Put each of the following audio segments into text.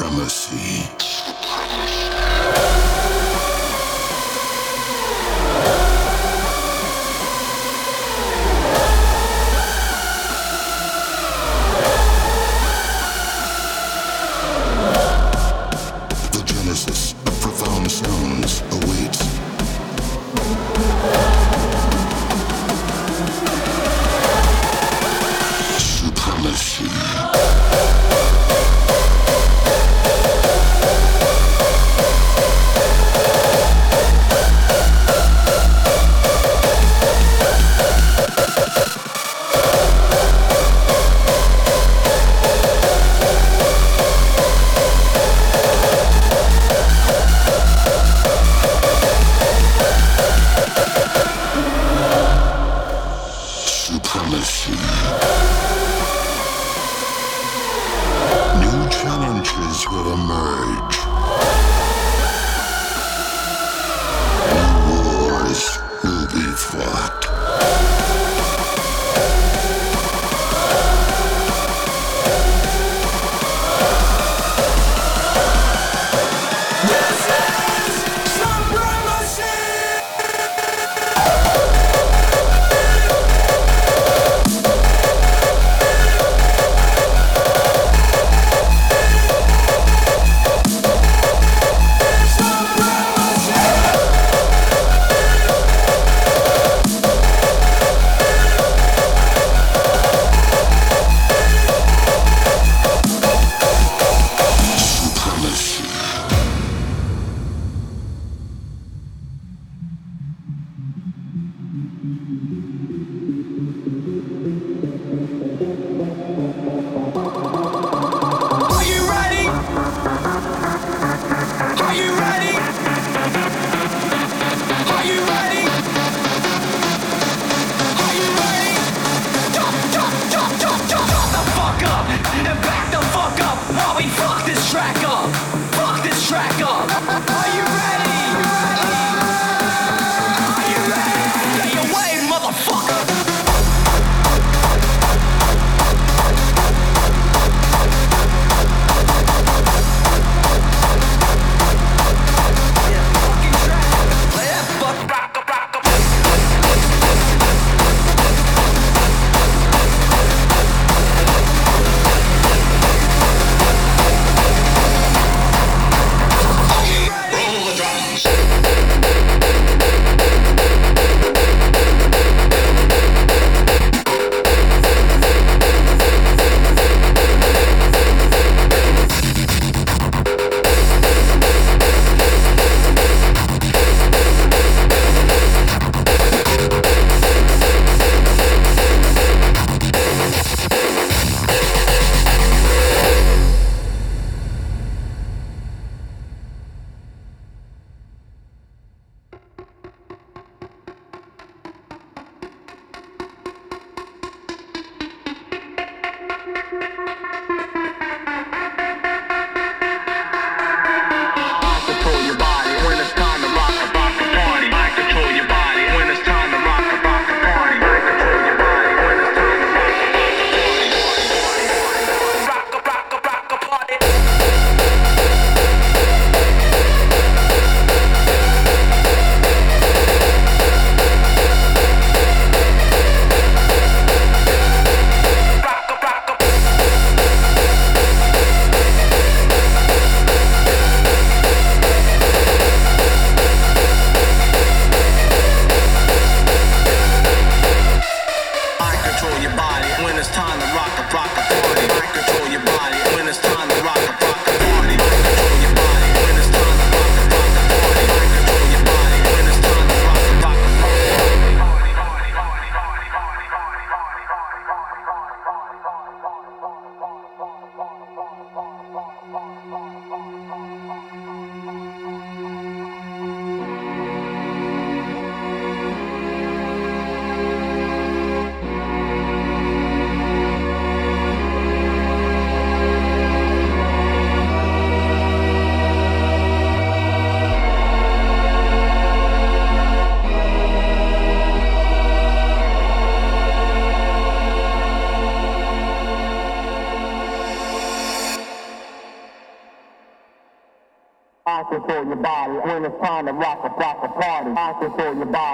Supremacy.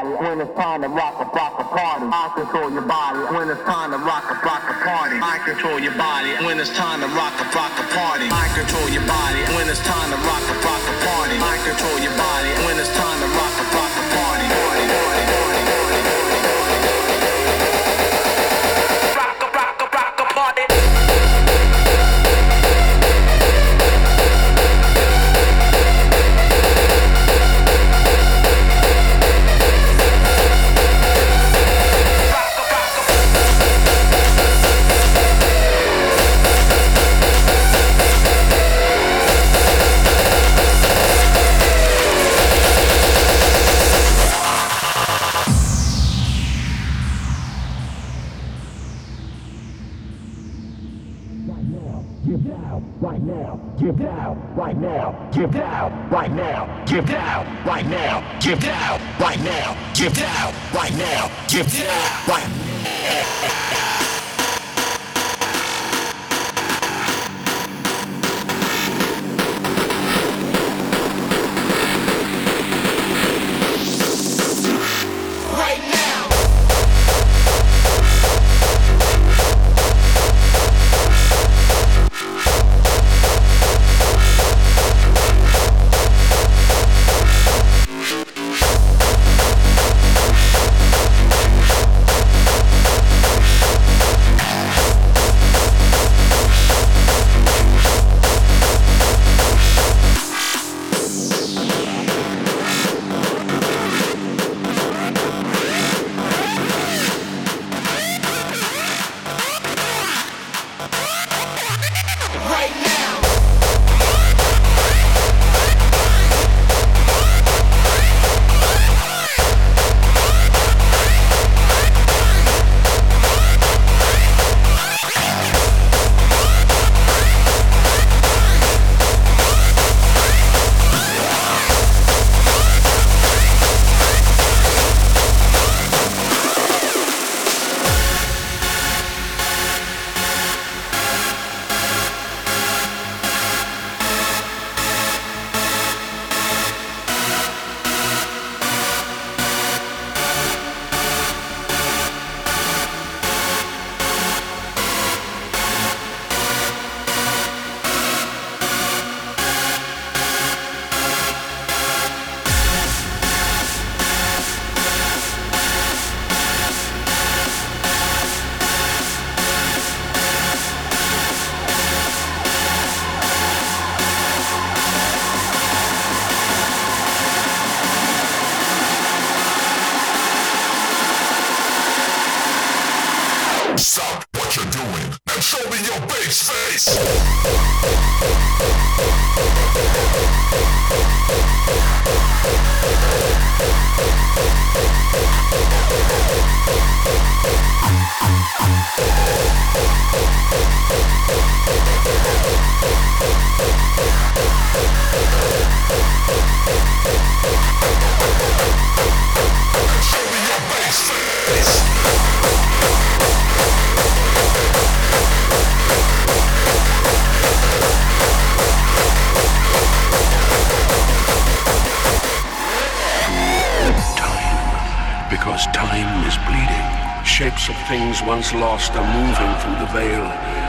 Body when it's time to rock a rock a party. I control your body when it's time to rock a rock a party. I control your body when it's time to rock a rock a party. I control your body when it's time to rock a rock a party. I control your body when it's time Get down right now. Get down right now. Get down right now. Get down right once lost are moving through the veil,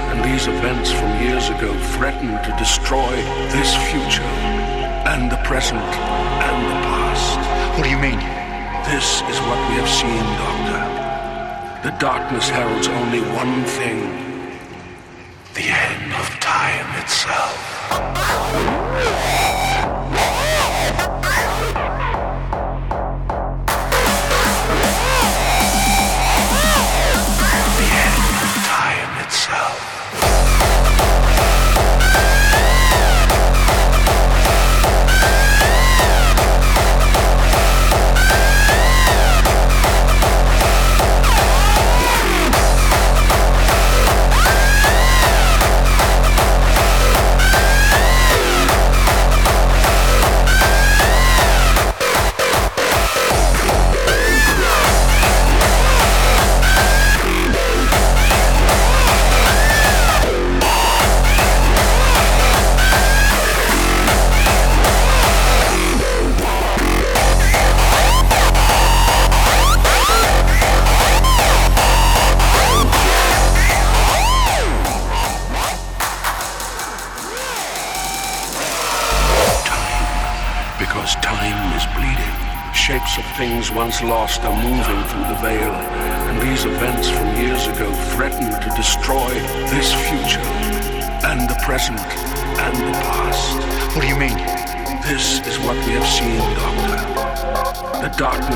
and these events from years ago threaten to destroy this future, and the present, and the past. What do you mean? This is what we have seen, Doctor. The darkness heralds only one thing the end of time itself.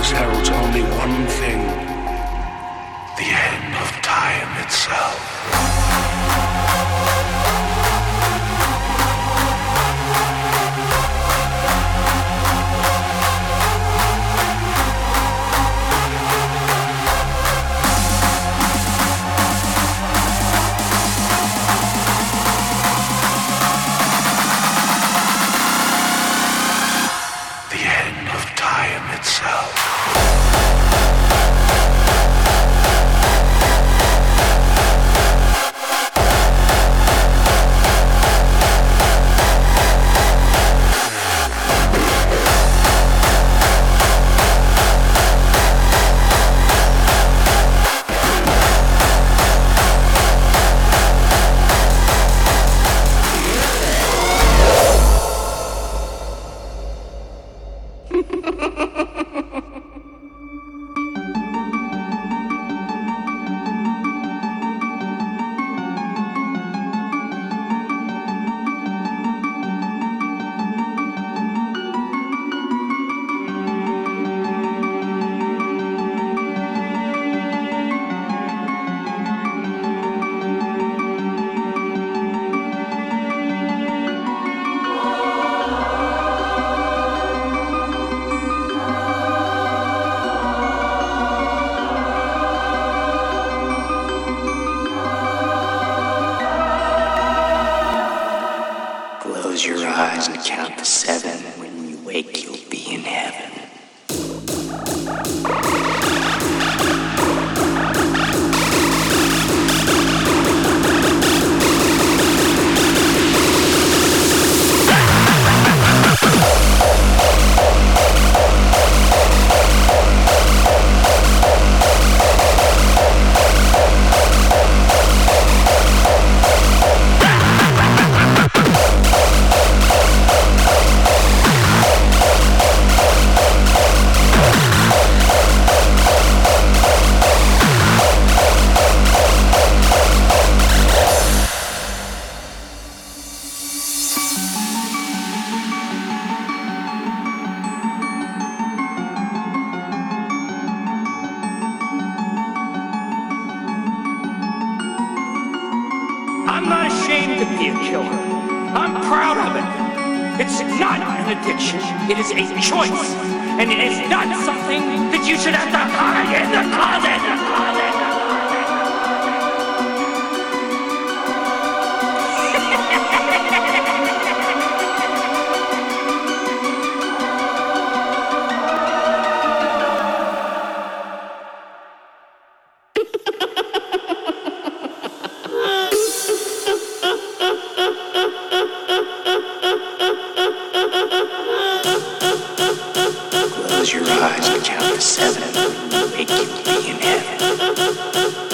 things heralds only one thing the end of time itself. close your eyes and count to seven, make you be in heaven.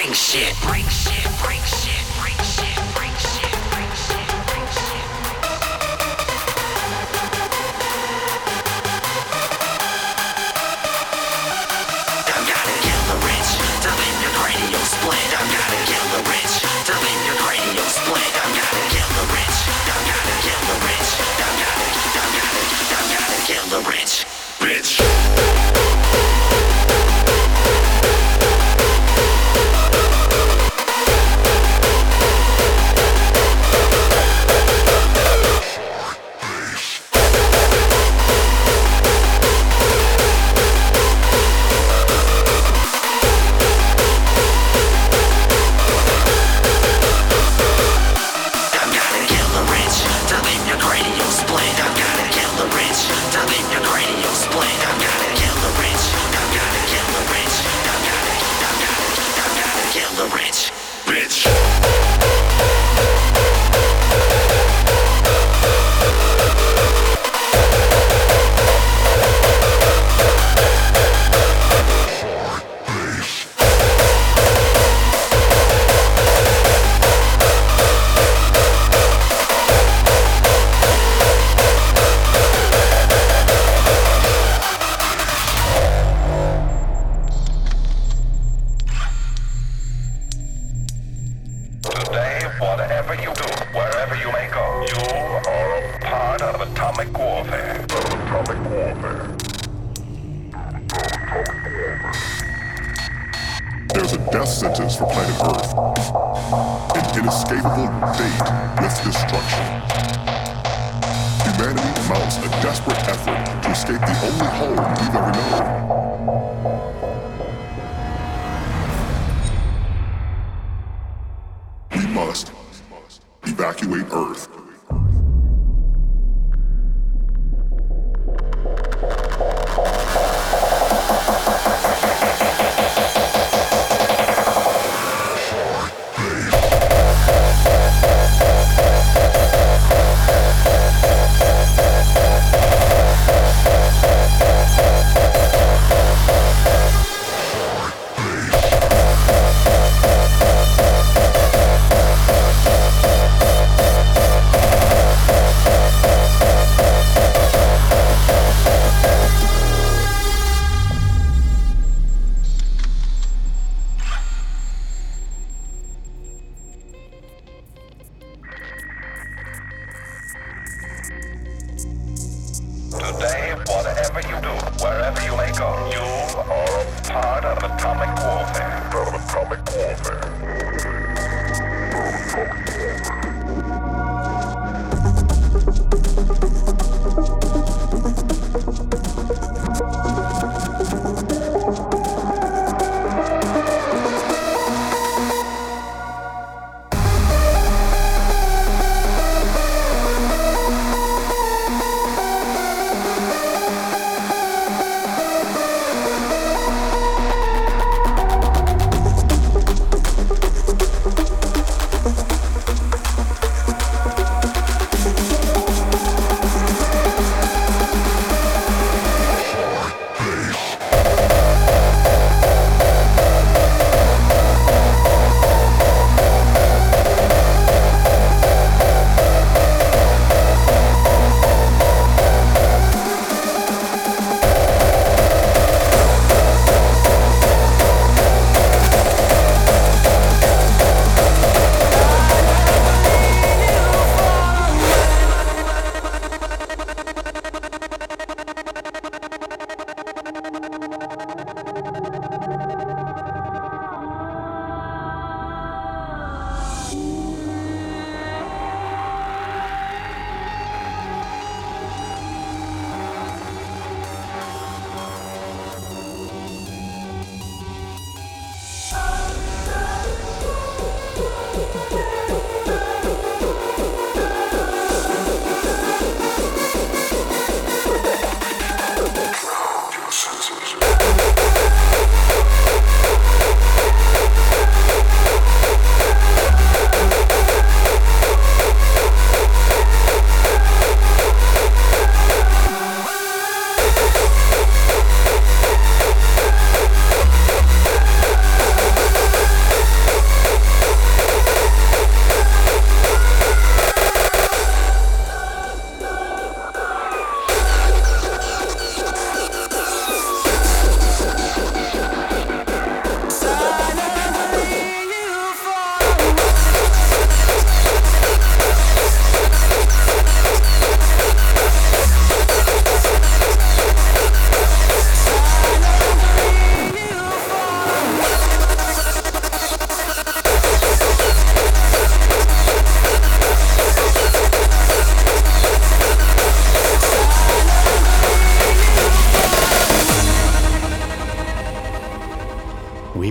Bring shit. Bring shit.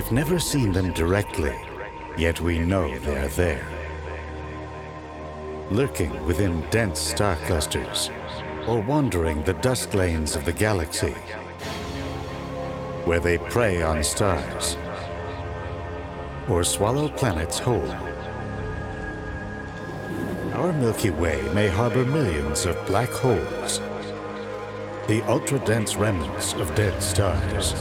We've never seen them directly, yet we know they're there. Lurking within dense star clusters, or wandering the dust lanes of the galaxy, where they prey on stars, or swallow planets whole. Our Milky Way may harbor millions of black holes, the ultra-dense remnants of dead stars.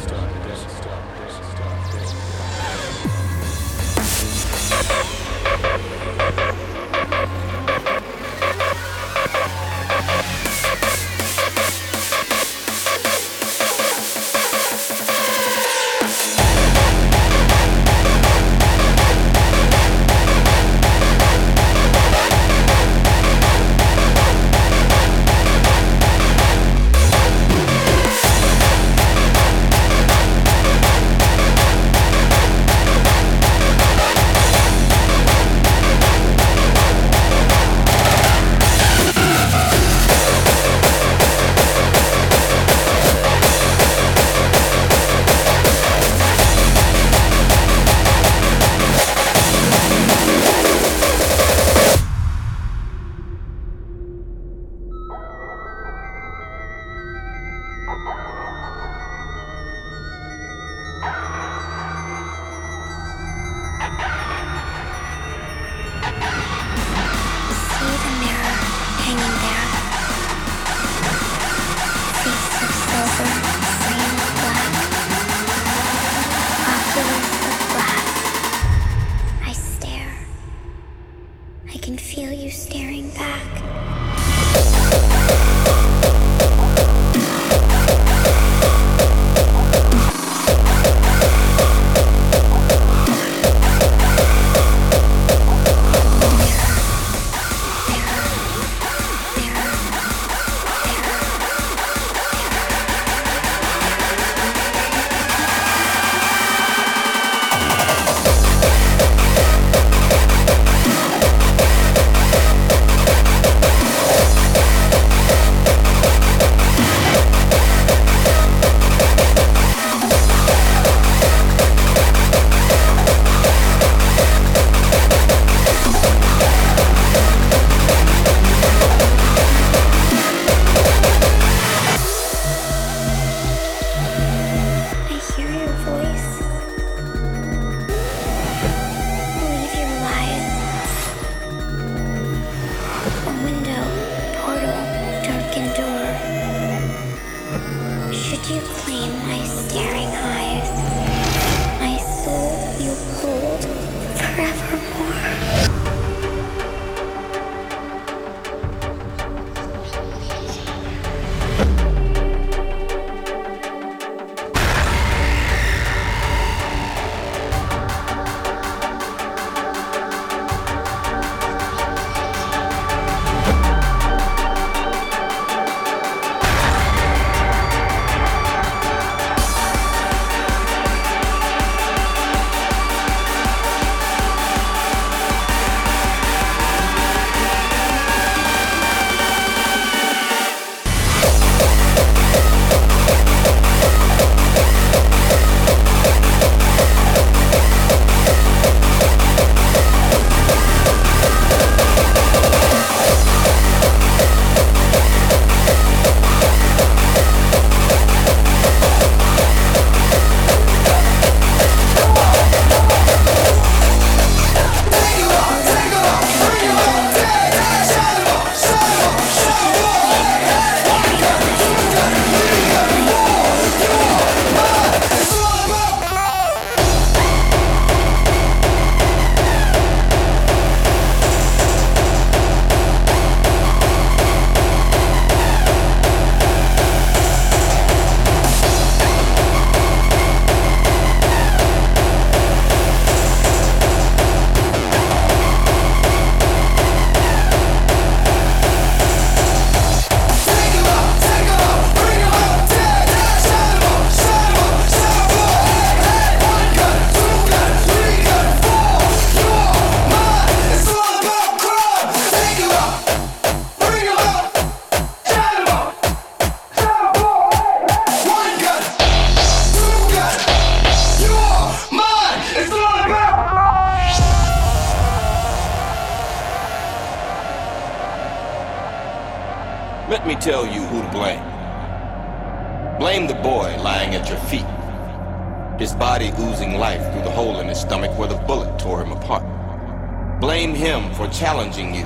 Challenging you,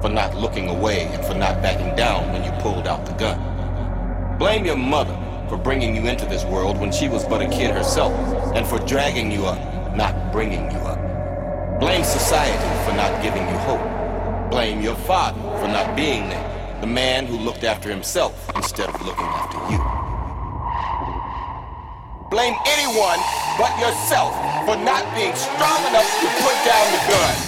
for not looking away and for not backing down when you pulled out the gun. Blame your mother for bringing you into this world when she was but a kid herself and for dragging you up, not bringing you up. Blame society for not giving you hope. Blame your father for not being there the man who looked after himself instead of looking after you. Blame anyone but yourself for not being strong enough to put down the gun.